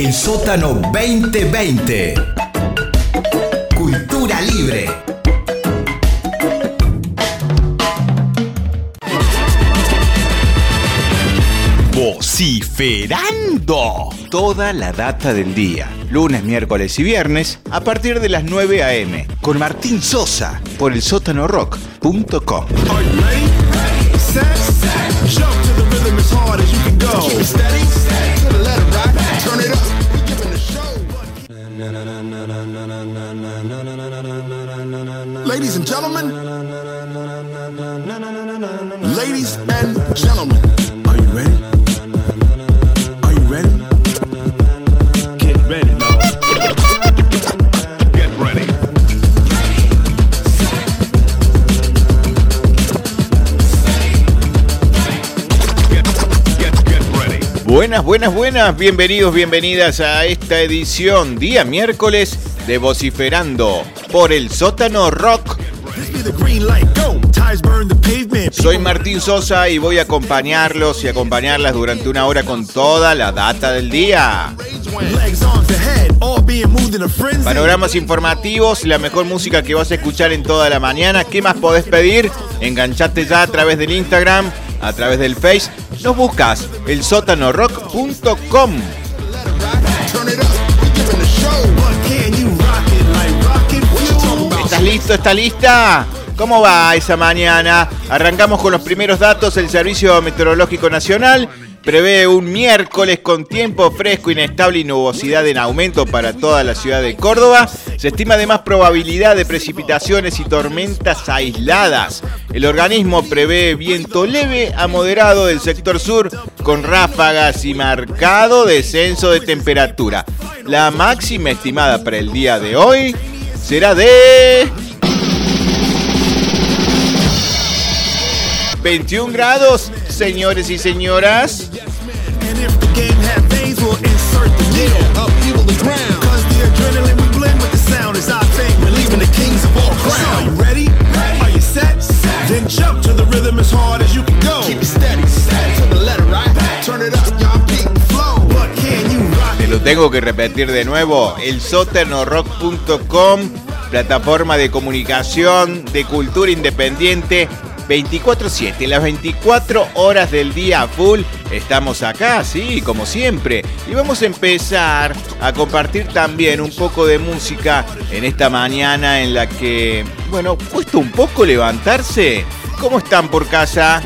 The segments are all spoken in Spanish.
El sótano 2020. Cultura libre. Vociferando. Toda la data del día. Lunes, miércoles y viernes a partir de las 9 a.m. Con Martín Sosa por el sótanorock.com. Ladies Buenas, buenas, buenas. Bienvenidos, bienvenidas a esta edición, día miércoles, de Vociferando por el sótano rock. Soy Martín Sosa y voy a acompañarlos y acompañarlas durante una hora con toda la data del día. Panoramas informativos, la mejor música que vas a escuchar en toda la mañana. ¿Qué más podés pedir? Enganchate ya a través del Instagram, a través del Face. Nos buscas el sótanorock.com. ¿Estás listo? ¿Estás lista? ¿Cómo va esa mañana? Arrancamos con los primeros datos. El Servicio Meteorológico Nacional prevé un miércoles con tiempo fresco, inestable y nubosidad en aumento para toda la ciudad de Córdoba. Se estima además probabilidad de precipitaciones y tormentas aisladas. El organismo prevé viento leve a moderado del sector sur con ráfagas y marcado descenso de temperatura. La máxima estimada para el día de hoy será de 21 grados, señores y señoras. Te lo tengo que repetir de nuevo, el sótanorock.com, plataforma de comunicación de cultura independiente 24-7, las 24 horas del día full. Estamos acá, sí, como siempre. Y vamos a empezar a compartir también un poco de música en esta mañana en la que, bueno, cuesta un poco levantarse. ¿Cómo están por casa?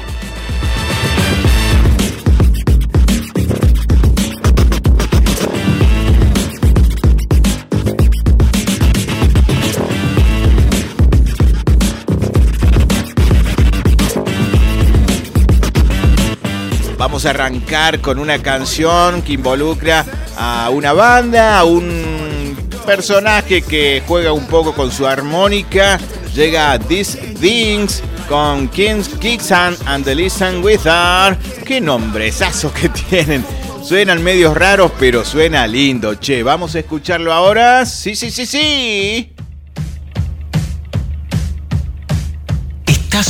A arrancar con una canción que involucra a una banda, a un personaje que juega un poco con su armónica. Llega These Things con Kings Kixan and the Listen Wizard. Qué nombrezazo que tienen. Suenan medios raros, pero suena lindo. Che, vamos a escucharlo ahora. Sí, sí, sí, sí.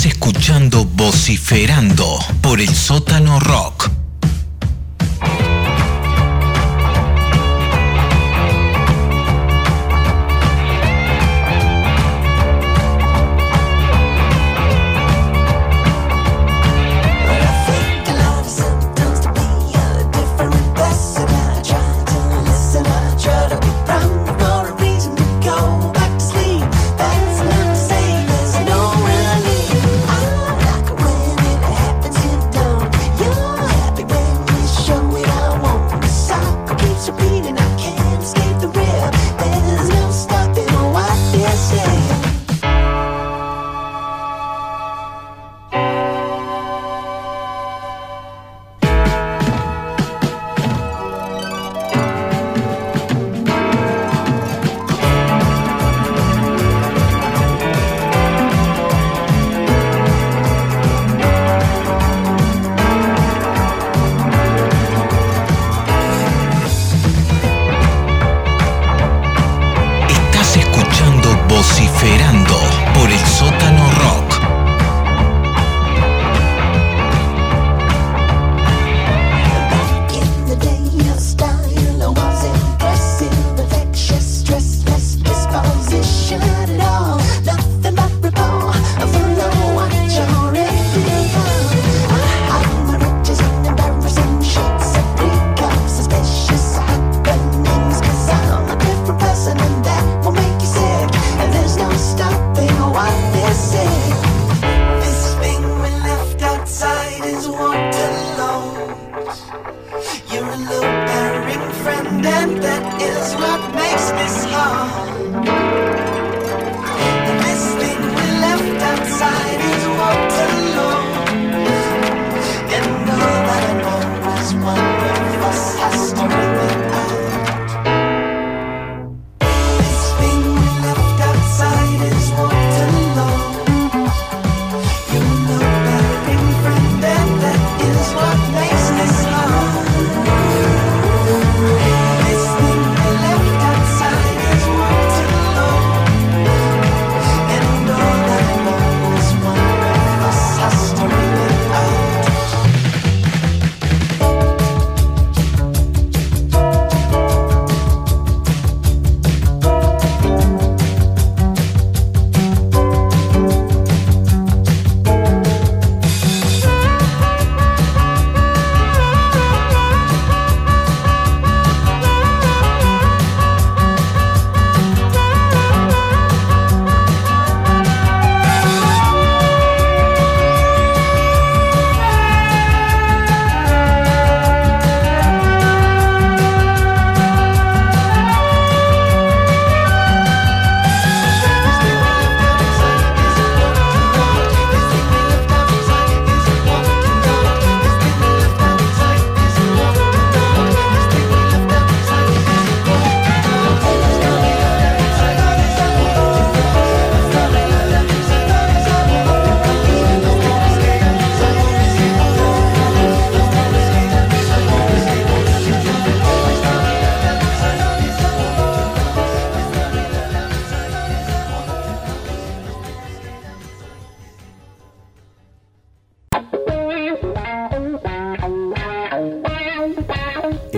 Escuchando Vociferando por el sótano rock.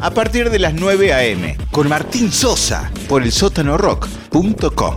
a partir de las 9 a.m., con Martín Sosa, por el sótanorock.com.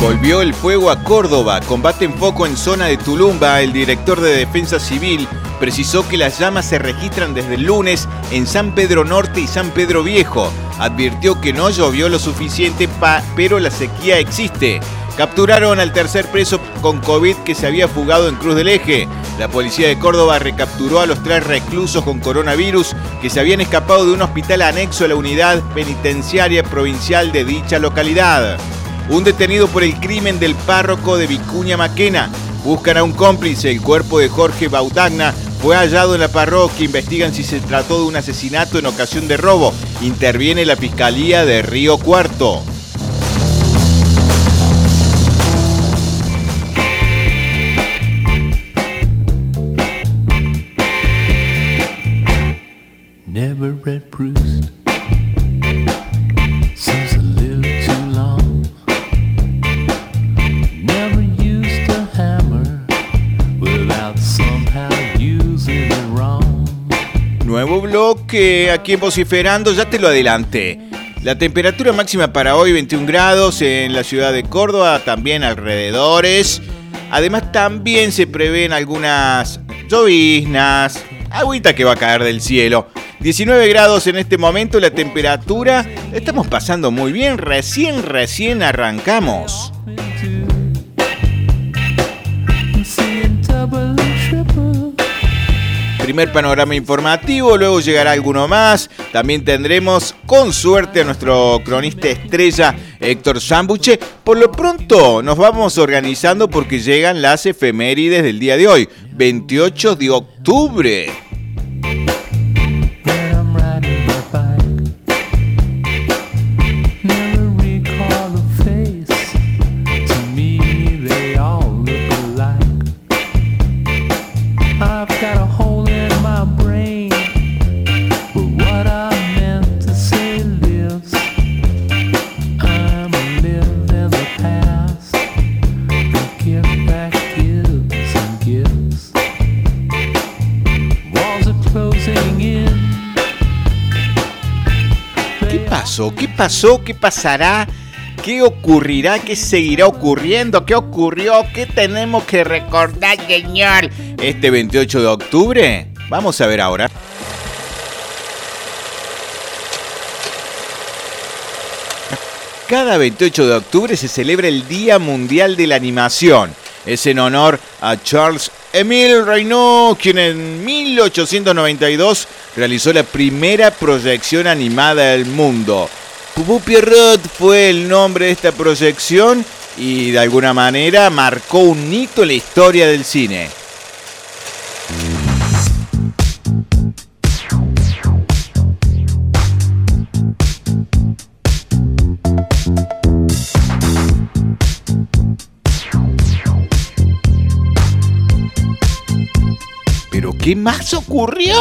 Volvió el fuego a Córdoba, combate en foco en zona de Tulumba, el director de Defensa Civil precisó que las llamas se registran desde el lunes en San Pedro Norte y San Pedro Viejo. Advirtió que no llovió lo suficiente, pero la sequía existe. Capturaron al tercer preso con COVID que se había fugado en Cruz del Eje. La policía de Córdoba recapturó a los tres reclusos con coronavirus que se habían escapado de un hospital anexo a la unidad penitenciaria provincial de dicha localidad. Un detenido por el crimen del párroco de Vicuña Maquena. Buscan a un cómplice. El cuerpo de Jorge Bautagna fue hallado en la parroquia. Investigan si se trató de un asesinato en ocasión de robo. Interviene la Fiscalía de Río Cuarto. Bloque aquí en Vociferando, ya te lo adelanté. La temperatura máxima para hoy 21 grados en la ciudad de Córdoba, también alrededores. Además también se prevén algunas lloviznas, agüita que va a caer del cielo. 19 grados en este momento la temperatura. Estamos pasando muy bien, recién, recién arrancamos. Primer panorama informativo, luego llegará alguno más. También tendremos con suerte a nuestro cronista estrella Héctor Sambuche. Por lo pronto nos vamos organizando porque llegan las efemérides del día de hoy, 28 de octubre. Pasó? ¿Qué pasará? ¿Qué ocurrirá? ¿Qué seguirá ocurriendo? ¿Qué ocurrió? ¿Qué tenemos que recordar, señor? Este 28 de octubre. Vamos a ver ahora. Cada 28 de octubre se celebra el Día Mundial de la Animación. Es en honor a Charles Emile Reynaud, quien en 1892 realizó la primera proyección animada del mundo. Pupu Pierrot fue el nombre de esta proyección y de alguna manera marcó un hito en la historia del cine. ¿Pero qué más ocurrió?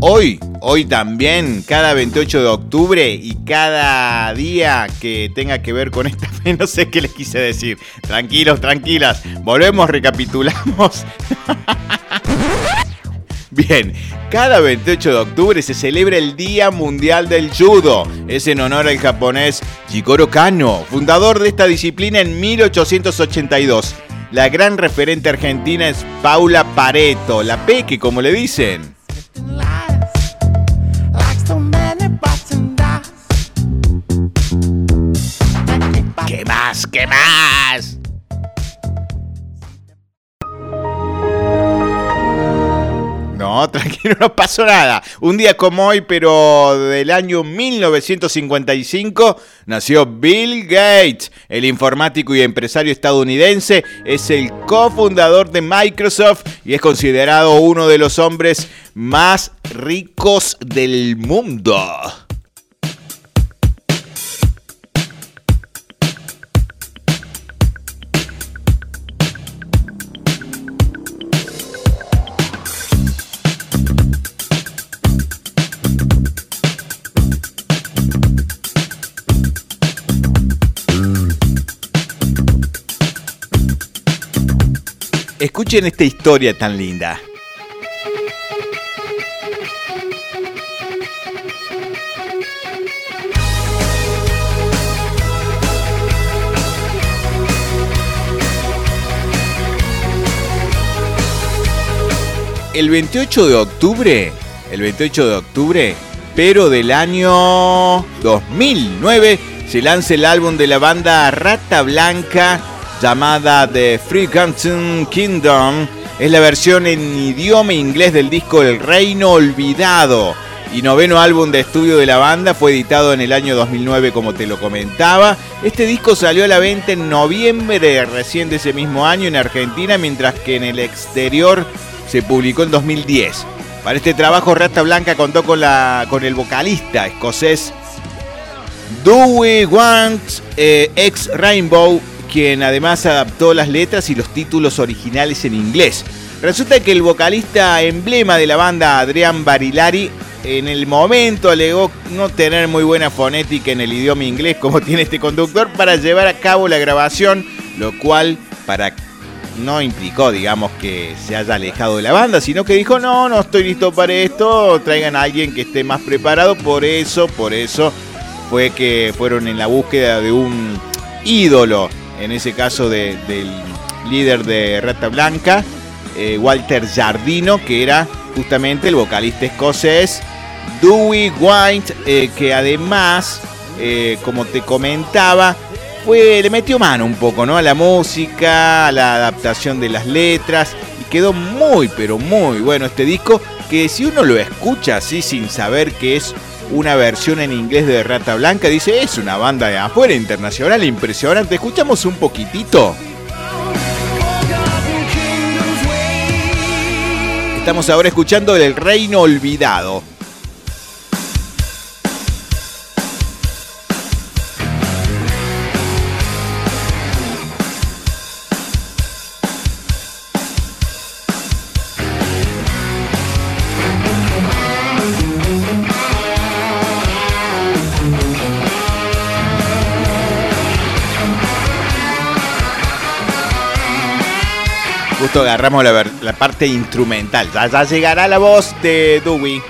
Hoy, hoy también, cada 28 de octubre y cada día que tenga que ver con esta no sé qué les quise decir. Tranquilos, tranquilas, volvemos, recapitulamos. Bien, cada 28 de octubre se celebra el Día Mundial del Judo. Es en honor al japonés Jigoro Kano, fundador de esta disciplina en 1882. La gran referente argentina es Paula Pareto, la Peque como le dicen. ¿Qué más? No, tranquilo, no pasó nada. Un día como hoy, pero del año 1955, nació Bill Gates, el informático y empresario estadounidense. Es el cofundador de Microsoft y es considerado uno de los hombres más ricos del mundo. Escuchen esta historia tan linda. El 28 de octubre, el 28 de octubre, pero del año 2009, se lanza el álbum de la banda Rata Blanca llamada The Freeganton Kingdom. Es la versión en idioma inglés del disco El Reino Olvidado. Y noveno álbum de estudio de la banda fue editado en el año 2009 como te lo comentaba. Este disco salió a la venta en noviembre recién de ese mismo año en Argentina, mientras que en el exterior se publicó en 2010. Para este trabajo Rata Blanca contó con, la, con el vocalista escocés Dewey Want, eh, ex Rainbow, quien además adaptó las letras y los títulos originales en inglés. Resulta que el vocalista emblema de la banda, Adrián Barilari, en el momento alegó no tener muy buena fonética en el idioma inglés como tiene este conductor para llevar a cabo la grabación, lo cual para no implicó, digamos, que se haya alejado de la banda, sino que dijo, no, no estoy listo para esto, traigan a alguien que esté más preparado, por eso, por eso fue que fueron en la búsqueda de un ídolo en ese caso del líder de Rata Blanca, eh, Walter Jardino, que era justamente el vocalista escocés, Dewey White, eh, que además, eh, como te comentaba, fue, le metió mano un poco ¿no? a la música, a la adaptación de las letras, y quedó muy, pero muy bueno este disco, que si uno lo escucha así sin saber que es una versión en inglés de Rata Blanca. Dice, es una banda de afuera internacional impresionante. Escuchamos un poquitito. Estamos ahora escuchando El Reino Olvidado. Agarramos la, la parte instrumental. Ya, ya llegará la voz de Dewey.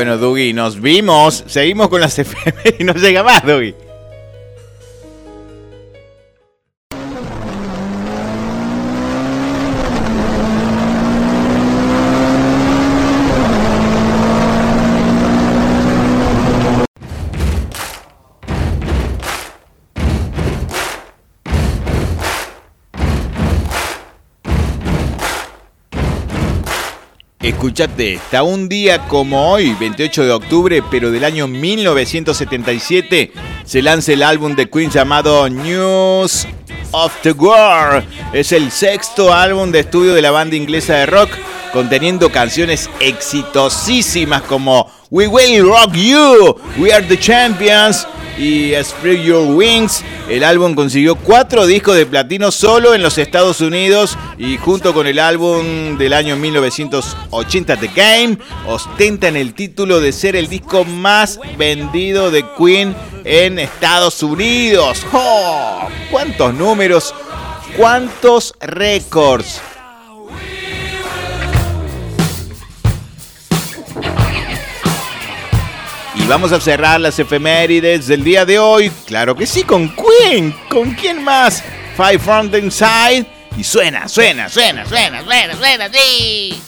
Bueno, Dougie, nos vimos. Seguimos con las y no llega más, Dougie. Escuchate esta, un día como hoy, 28 de octubre, pero del año 1977, se lanza el álbum de Queen llamado News of the World. Es el sexto álbum de estudio de la banda inglesa de rock, conteniendo canciones exitosísimas como We Will Rock You, We Are the Champions y Spread Your Wings. El álbum consiguió cuatro discos de platino solo en los Estados Unidos y junto con el álbum del año 1980 The Game ostentan el título de ser el disco más vendido de Queen en Estados Unidos. ¡Oh! ¿Cuántos números? ¿Cuántos récords? Vamos a cerrar las efemérides del día de hoy. Claro que sí, con Queen. ¿Con quién más? Five from the Inside. Y suena, suena, suena, suena, suena, suena, sí.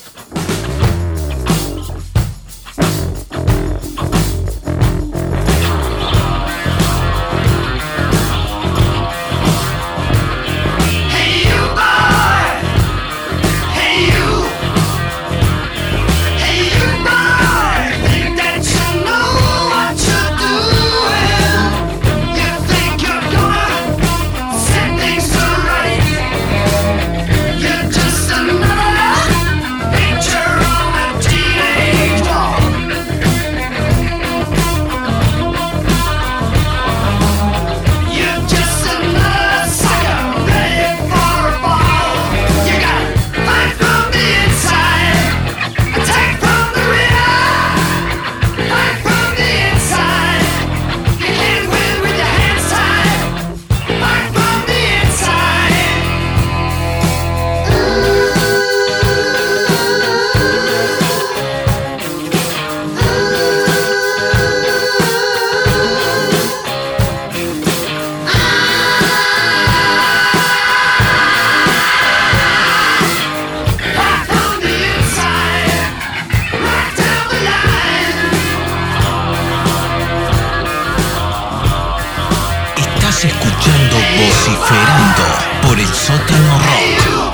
Escuchando Vociferando por el sótano rock.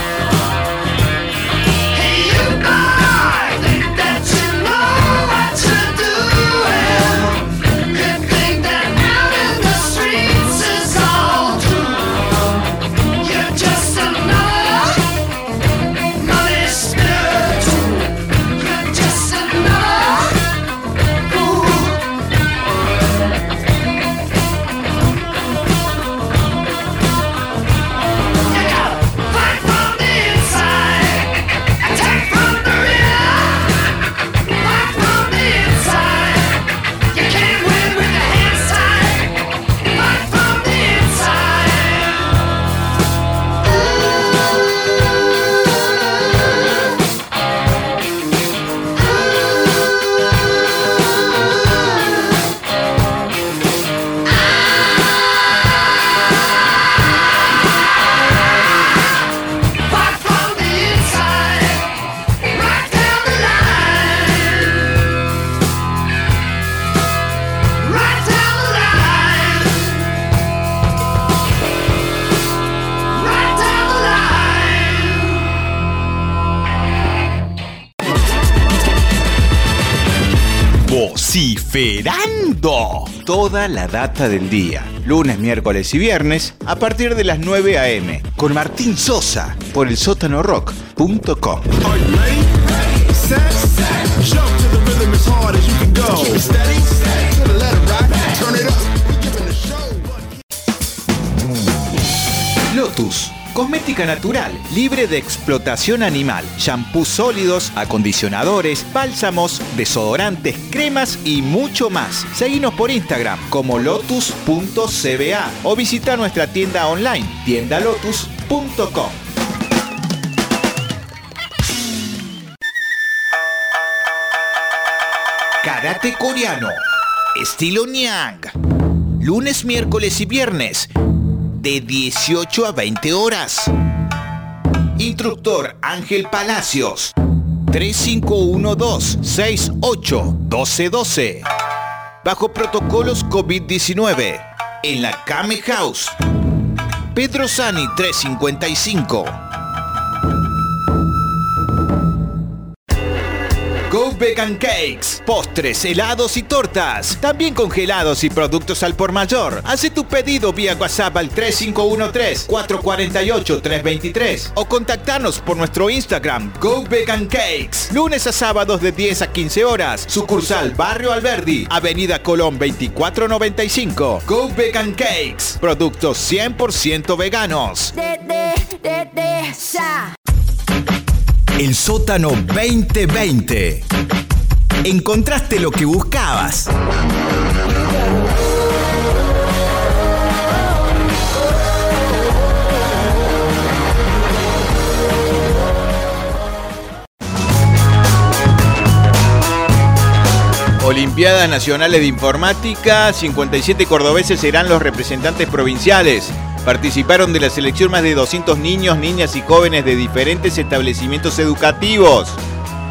Vociferando. Toda la data del día. Lunes, miércoles y viernes a partir de las 9 a.m. Con Martín Sosa por el sótanorock.com. Lotus. Cosmética natural, libre de explotación animal, shampoos sólidos, acondicionadores, bálsamos, desodorantes, cremas y mucho más. Seguinos por Instagram como lotus.cba o visita nuestra tienda online tiendalotus.com. Karate coreano, estilo Nyang. Lunes, miércoles y viernes de 18 a 20 horas. Instructor Ángel Palacios. 3512-681212. Bajo protocolos COVID-19. En la Kame House. Pedro Sani 355. Cakes, postres, helados y tortas, también congelados y productos al por mayor. Hace tu pedido vía WhatsApp al 3513-448-323 o contactanos por nuestro Instagram Go Vegan Cakes. Lunes a sábados de 10 a 15 horas. Sucursal Barrio Alberdi, Avenida Colón 2495. Go Vegan Cakes, productos 100% veganos. El sótano 2020. Encontraste lo que buscabas. Olimpiadas Nacionales de Informática, 57 cordobeses serán los representantes provinciales. Participaron de la selección más de 200 niños, niñas y jóvenes de diferentes establecimientos educativos.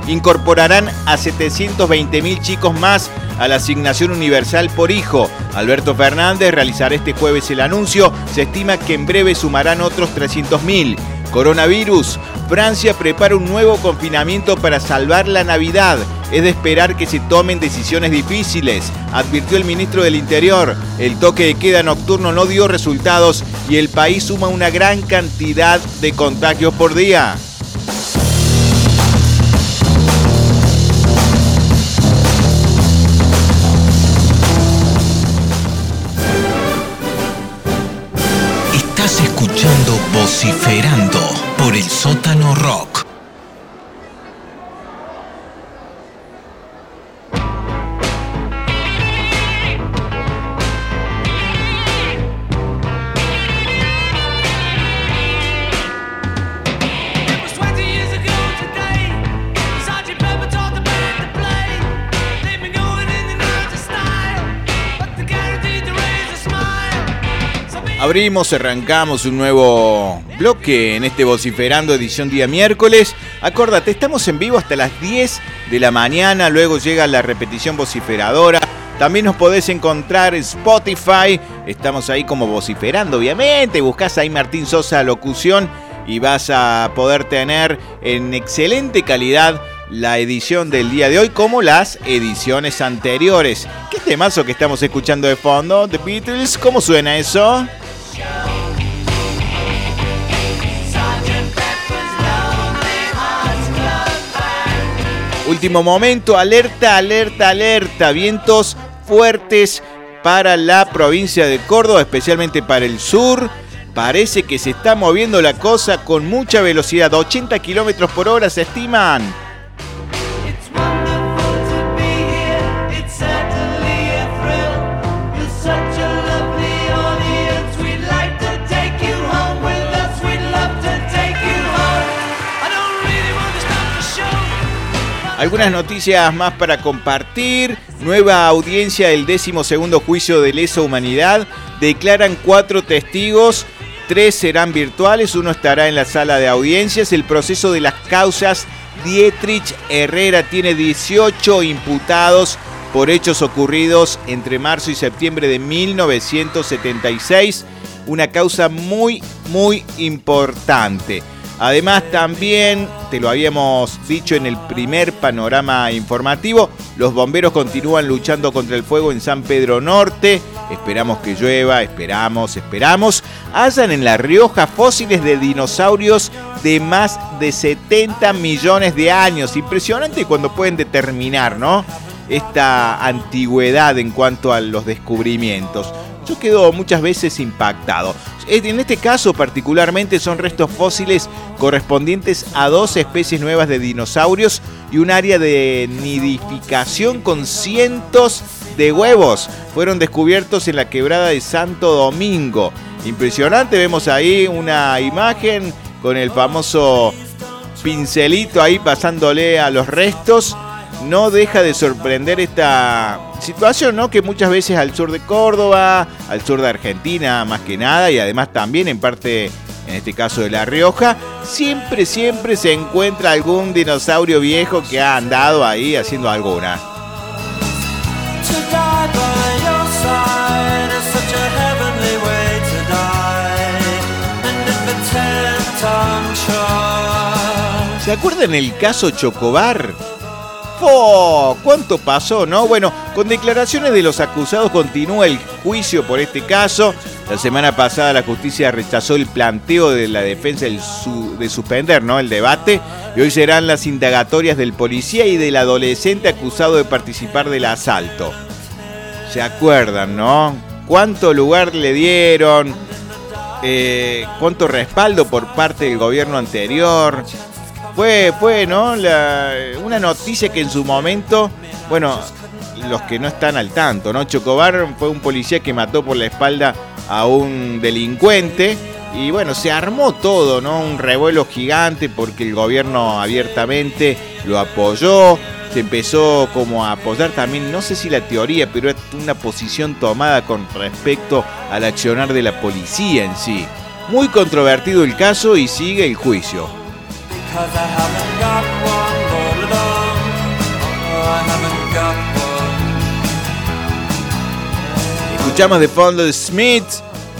Incorporarán a 720.000 chicos más a la asignación universal por hijo. Alberto Fernández realizará este jueves el anuncio. Se estima que en breve sumarán otros 300.000. Coronavirus. Francia prepara un nuevo confinamiento para salvar la Navidad. Es de esperar que se tomen decisiones difíciles, advirtió el ministro del Interior. El toque de queda nocturno no dio resultados y el país suma una gran cantidad de contagios por día. Vociferando por el sótano rock. Abrimos, arrancamos un nuevo bloque en este Vociferando edición día miércoles. Acordate, estamos en vivo hasta las 10 de la mañana, luego llega la repetición vociferadora. También nos podés encontrar en Spotify, estamos ahí como vociferando, obviamente. Buscás ahí Martín Sosa Locución y vas a poder tener en excelente calidad la edición del día de hoy como las ediciones anteriores. ¿Qué temazo que estamos escuchando de fondo? The Beatles, ¿cómo suena eso? Último momento, alerta, alerta, alerta. Vientos fuertes para la provincia de Córdoba, especialmente para el sur. Parece que se está moviendo la cosa con mucha velocidad. 80 kilómetros por hora se estiman. Algunas noticias más para compartir. Nueva audiencia del décimo segundo juicio de lesa humanidad. Declaran cuatro testigos. Tres serán virtuales, uno estará en la sala de audiencias. El proceso de las causas. Dietrich Herrera tiene 18 imputados por hechos ocurridos entre marzo y septiembre de 1976. una causa muy, muy importante. Además también, te lo habíamos dicho en el primer panorama informativo, los bomberos continúan luchando contra el fuego en San Pedro Norte. Esperamos que llueva, esperamos, esperamos. Hallan en La Rioja fósiles de dinosaurios de más de 70 millones de años. Impresionante cuando pueden determinar, ¿no? Esta antigüedad en cuanto a los descubrimientos. Yo quedo muchas veces impactado. En este caso particularmente son restos fósiles correspondientes a dos especies nuevas de dinosaurios y un área de nidificación con cientos de huevos. Fueron descubiertos en la quebrada de Santo Domingo. Impresionante, vemos ahí una imagen con el famoso pincelito ahí pasándole a los restos. No deja de sorprender esta situación, ¿no? Que muchas veces al sur de Córdoba, al sur de Argentina más que nada, y además también en parte, en este caso de La Rioja, siempre, siempre se encuentra algún dinosaurio viejo que ha andado ahí haciendo alguna. ¿Se acuerdan el caso Chocobar? ¡Oh! ¿Cuánto pasó, no? Bueno, con declaraciones de los acusados continúa el juicio por este caso. La semana pasada la justicia rechazó el planteo de la defensa de suspender ¿no? el debate y hoy serán las indagatorias del policía y del adolescente acusado de participar del asalto. ¿Se acuerdan, no? ¿Cuánto lugar le dieron? Eh, ¿Cuánto respaldo por parte del gobierno anterior? Fue, fue, ¿no? Una noticia que en su momento, bueno, los que no están al tanto, ¿no? Chocobar fue un policía que mató por la espalda a un delincuente y bueno, se armó todo, ¿no? Un revuelo gigante porque el gobierno abiertamente lo apoyó, se empezó como a apoyar también, no sé si la teoría, pero es una posición tomada con respecto al accionar de la policía en sí. Muy controvertido el caso y sigue el juicio. I haven't got one. Oh, I haven't got one. Escuchamos de fondo de Smith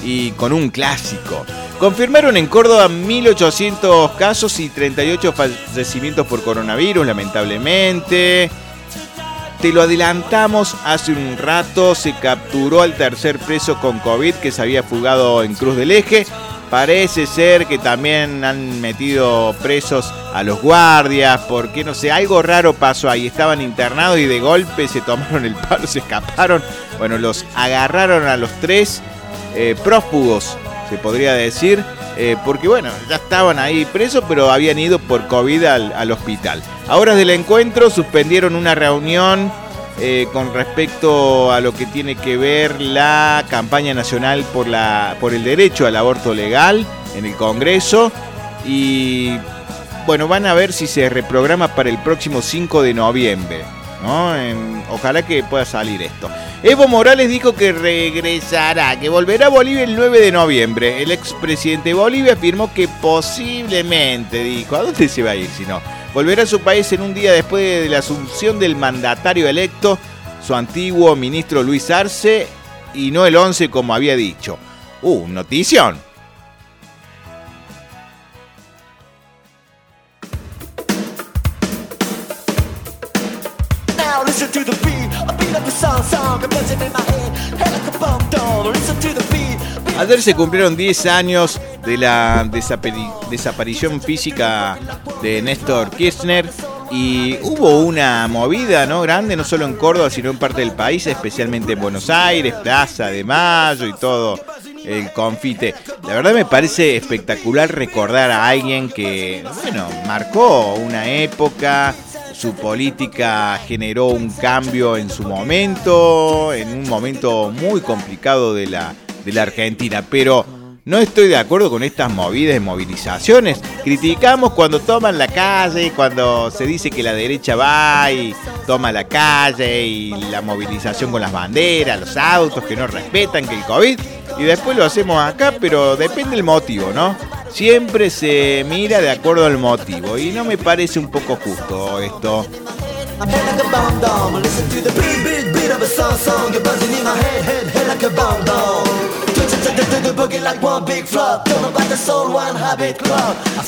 y con un clásico. Confirmaron en Córdoba 1.800 casos y 38 fallecimientos por coronavirus, lamentablemente. Te lo adelantamos hace un rato, se capturó al tercer preso con COVID que se había fugado en Cruz del Eje. Parece ser que también han metido presos a los guardias, porque no sé, algo raro pasó ahí. Estaban internados y de golpe se tomaron el palo, se escaparon. Bueno, los agarraron a los tres eh, prófugos, se podría decir, eh, porque bueno, ya estaban ahí presos, pero habían ido por COVID al, al hospital. A horas del encuentro suspendieron una reunión eh, con respecto a lo que tiene que ver la campaña nacional por, la, por el derecho al aborto legal en el Congreso y bueno, van a ver si se reprograma para el próximo 5 de noviembre. ¿no? Ojalá que pueda salir esto. Evo Morales dijo que regresará, que volverá a Bolivia el 9 de noviembre. El expresidente de Bolivia afirmó que posiblemente, dijo, ¿a dónde se va a ir si no? Volverá a su país en un día después de la asunción del mandatario electo, su antiguo ministro Luis Arce, y no el 11 como había dicho. Uh, notición. Ayer se cumplieron 10 años de la desapari- desaparición física de Néstor Kirchner y hubo una movida ¿no? grande, no solo en Córdoba, sino en parte del país, especialmente en Buenos Aires, Plaza de Mayo y todo el confite. La verdad me parece espectacular recordar a alguien que, bueno, marcó una época, su política generó un cambio en su momento, en un momento muy complicado de la, de la Argentina, pero no estoy de acuerdo con estas movidas de movilizaciones. Criticamos cuando toman la calle, cuando se dice que la derecha va y toma la calle y la movilización con las banderas, los autos que no respetan, que el COVID. Y después lo hacemos acá, pero depende del motivo, ¿no? Siempre se mira de acuerdo al motivo y no me parece un poco justo esto.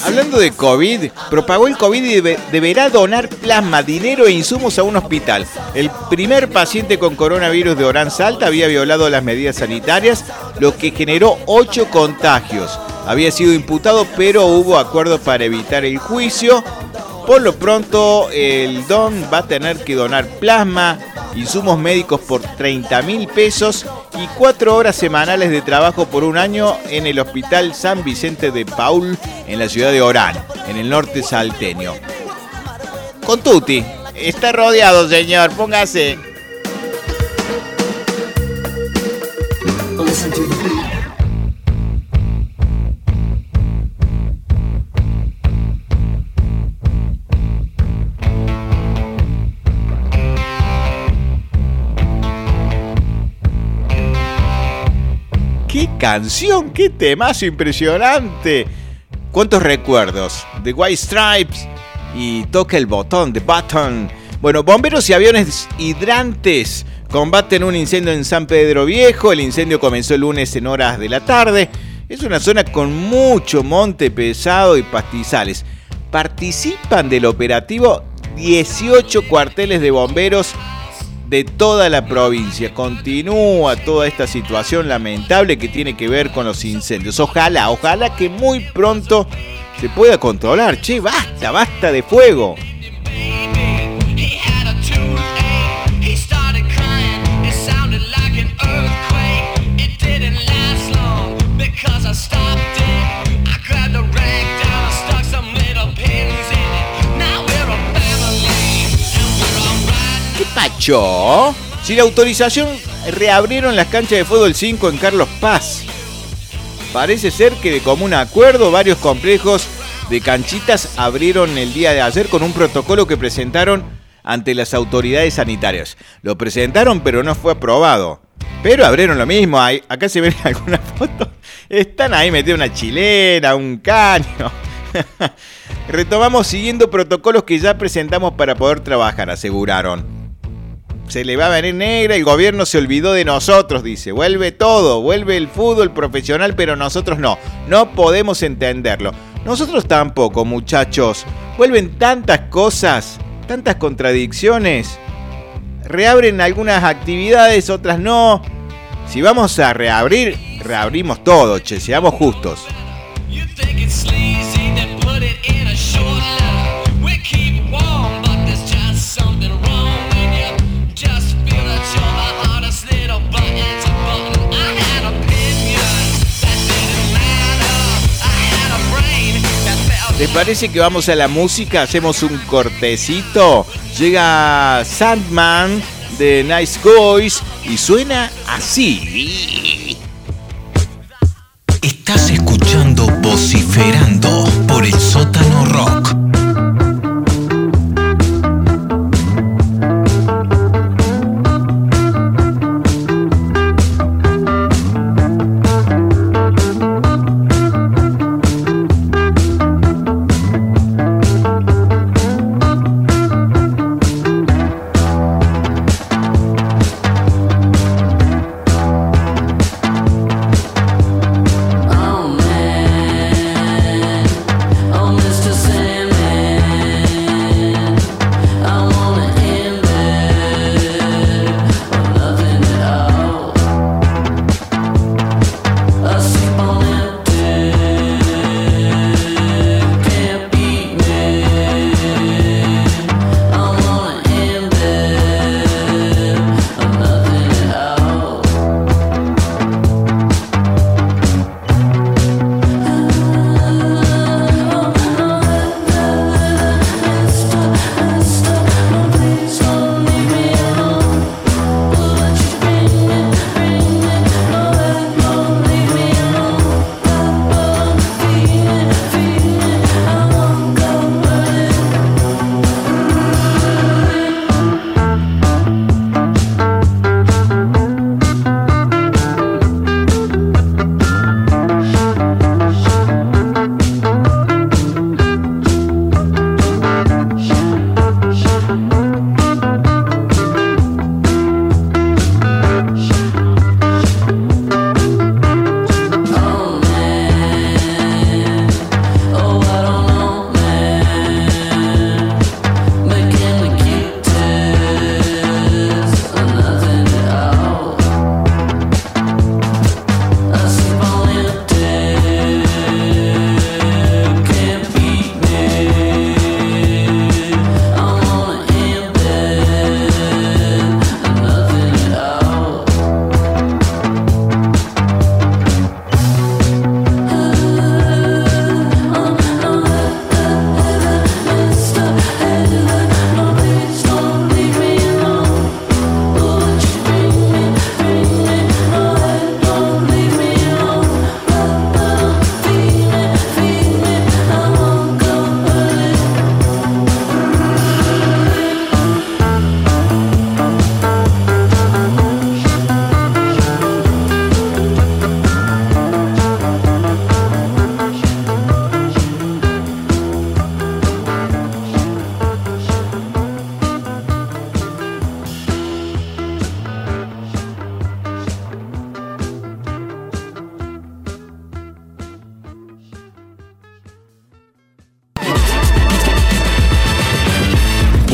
Hablando de COVID, propagó el COVID y debe- deberá donar plasma, dinero e insumos a un hospital. El primer paciente con coronavirus de Orán Salta había violado las medidas sanitarias, lo que generó ocho contagios. Había sido imputado, pero hubo acuerdo para evitar el juicio. Por lo pronto, el don va a tener que donar plasma, insumos médicos por 30 mil pesos y cuatro horas semanales de trabajo por un año en el Hospital San Vicente de Paul en la ciudad de Orán, en el norte salteño. Con Tuti. Está rodeado, señor, póngase. Canción! ¡Qué temazo impresionante! ¿Cuántos recuerdos? The White Stripes y Toca el botón, The Button. Bueno, bomberos y aviones hidrantes combaten un incendio en San Pedro Viejo. El incendio comenzó el lunes en horas de la tarde. Es una zona con mucho monte pesado y pastizales. Participan del operativo 18 cuarteles de bomberos de toda la provincia. Continúa toda esta situación lamentable que tiene que ver con los incendios. Ojalá, ojalá que muy pronto se pueda controlar. Che, basta, basta de fuego. Alright. ¿Qué pacho? Sin autorización reabrieron las canchas de fútbol 5 en Carlos Paz. Parece ser que de común acuerdo varios complejos de canchitas abrieron el día de ayer con un protocolo que presentaron ante las autoridades sanitarias. Lo presentaron pero no fue aprobado. Pero abrieron lo mismo. Ahí- acá se ven algunas fotos. Están ahí metidos una chilena, un caño. Retomamos siguiendo protocolos que ya presentamos para poder trabajar, aseguraron se le va a venir negra, el gobierno se olvidó de nosotros, dice. Vuelve todo, vuelve el fútbol profesional, pero nosotros no. No podemos entenderlo. Nosotros tampoco, muchachos. Vuelven tantas cosas, tantas contradicciones. Reabren algunas actividades, otras no. Si vamos a reabrir, reabrimos todo, che, seamos justos. ¿Les parece que vamos a la música? Hacemos un cortecito. Llega Sandman de Nice Boys y suena así. Estás escuchando Vociferando por el sótano rock.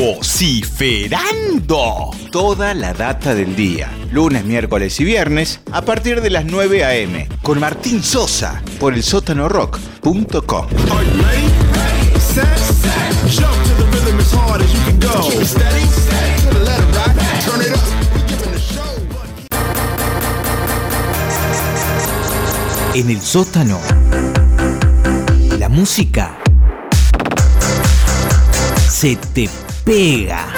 Vociferando. Toda la data del día, lunes, miércoles y viernes, a partir de las 9 a.m. con Martín Sosa por el sótanorock.com. En el sótano. La música se te pega.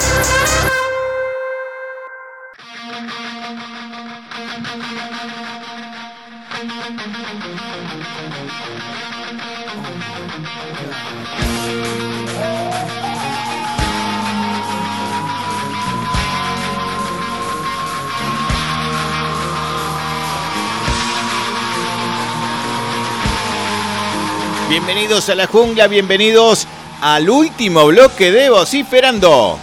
Bienvenidos a la jungla, bienvenidos al último bloque de Vociferando.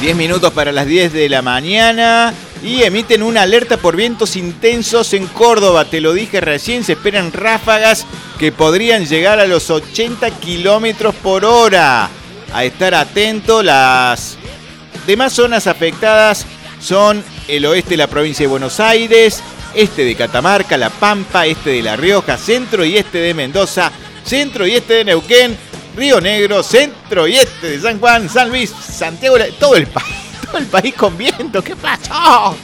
Diez minutos para las 10 de la mañana y emiten una alerta por vientos intensos en Córdoba. Te lo dije recién, se esperan ráfagas que podrían llegar a los 80 kilómetros por hora. A estar atento, las demás zonas afectadas son el oeste de la provincia de Buenos Aires, este de Catamarca, La Pampa, este de La Rioja, centro y este de Mendoza, centro y este de Neuquén, Río Negro, centro y este de San Juan, San Luis, Santiago, todo el país, todo el país con viento. ¿Qué pasó?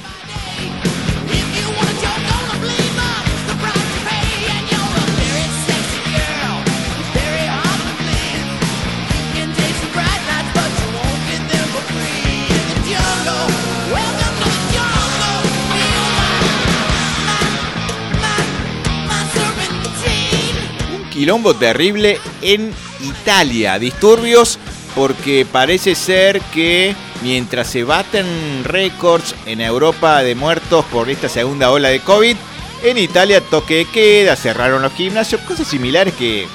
Quilombo terrible en Italia. Disturbios porque parece ser que mientras se baten récords en Europa de muertos por esta segunda ola de COVID, en Italia toque de queda, cerraron los gimnasios, cosas similares que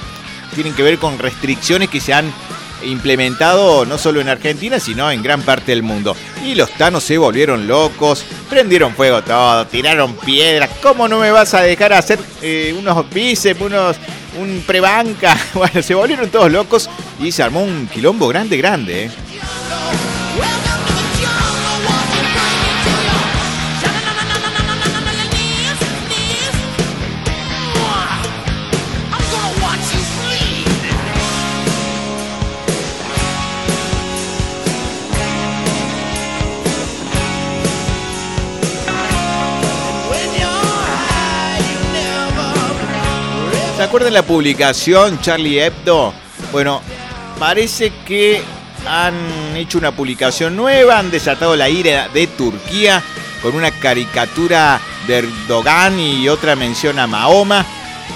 tienen que ver con restricciones que se han implementado no solo en Argentina, sino en gran parte del mundo. Y los tanos se volvieron locos, prendieron fuego todo, tiraron piedras. ¿Cómo no me vas a dejar hacer eh, unos bíceps, unos, un prebanca? Bueno, se volvieron todos locos y se armó un quilombo grande, grande. ¿eh? Acuerdan la publicación Charlie Hebdo? Bueno, parece que han hecho una publicación nueva, han desatado la ira de Turquía con una caricatura de Erdogan y otra mención a Mahoma.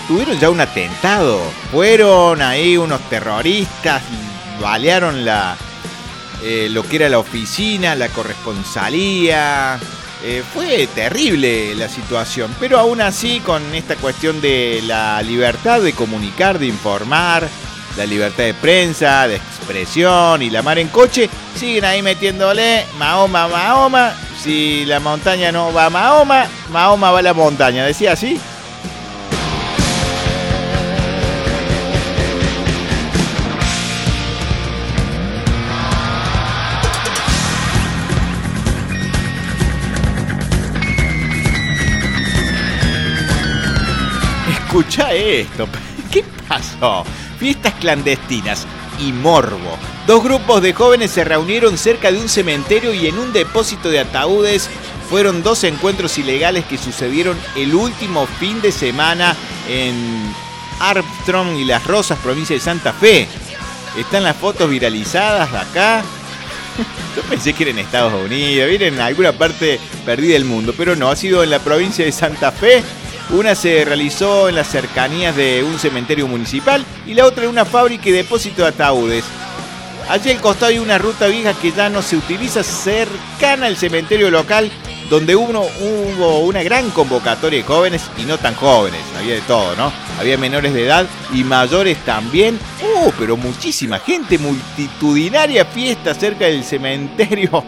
Tuvieron ya un atentado. Fueron ahí unos terroristas, balearon la, eh, lo que era la oficina, la corresponsalía. Eh, fue terrible la situación, pero aún así con esta cuestión de la libertad de comunicar, de informar, la libertad de prensa, de expresión y la mar en coche, siguen ahí metiéndole Mahoma, Mahoma. Si la montaña no va a Mahoma, Mahoma va a la montaña. ¿Decía así? Escucha esto. ¿Qué pasó? Fiestas clandestinas y morbo. Dos grupos de jóvenes se reunieron cerca de un cementerio y en un depósito de ataúdes fueron dos encuentros ilegales que sucedieron el último fin de semana en Armstrong y Las Rosas, provincia de Santa Fe. Están las fotos viralizadas acá. Yo pensé que era en Estados Unidos, era en alguna parte perdida del mundo, pero no, ha sido en la provincia de Santa Fe. Una se realizó en las cercanías de un cementerio municipal y la otra en una fábrica y depósito de ataúdes. Allí al costado hay una ruta vieja que ya no se utiliza cercana al cementerio local donde uno, hubo una gran convocatoria de jóvenes y no tan jóvenes, había de todo, ¿no? Había menores de edad y mayores también. ¡Uh! Pero muchísima gente, multitudinaria fiesta cerca del cementerio.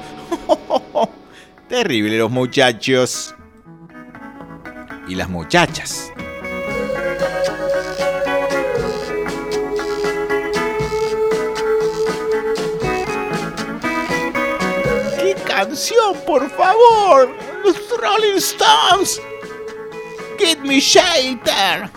Terrible los muchachos. Y las muchachas. ¡Qué canción, por favor! Los Rolling Stones. Get me shelter.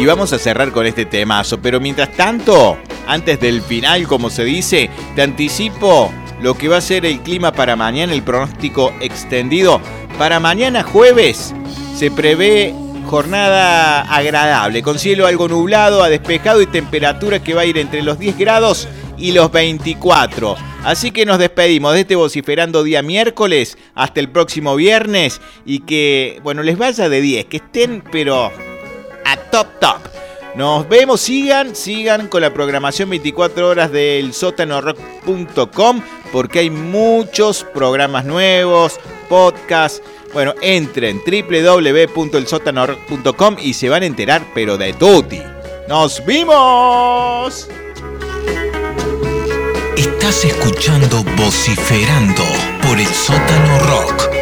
Y vamos a cerrar con este temazo, pero mientras tanto, antes del final, como se dice, te anticipo lo que va a ser el clima para mañana, el pronóstico extendido. Para mañana jueves se prevé jornada agradable, con cielo algo nublado a despejado y temperatura que va a ir entre los 10 grados y los 24. Así que nos despedimos de este vociferando día miércoles hasta el próximo viernes y que, bueno, les vaya de 10, que estén pero top top. Nos vemos, sigan, sigan con la programación 24 horas del sótanorock.com porque hay muchos programas nuevos, podcasts. Bueno, entren www.elsotanorock.com y se van a enterar, pero de tutti. ¡Nos vimos! Estás escuchando Vociferando por el Sótano Rock. Estás escuchando Vociferando por el Sótano Rock.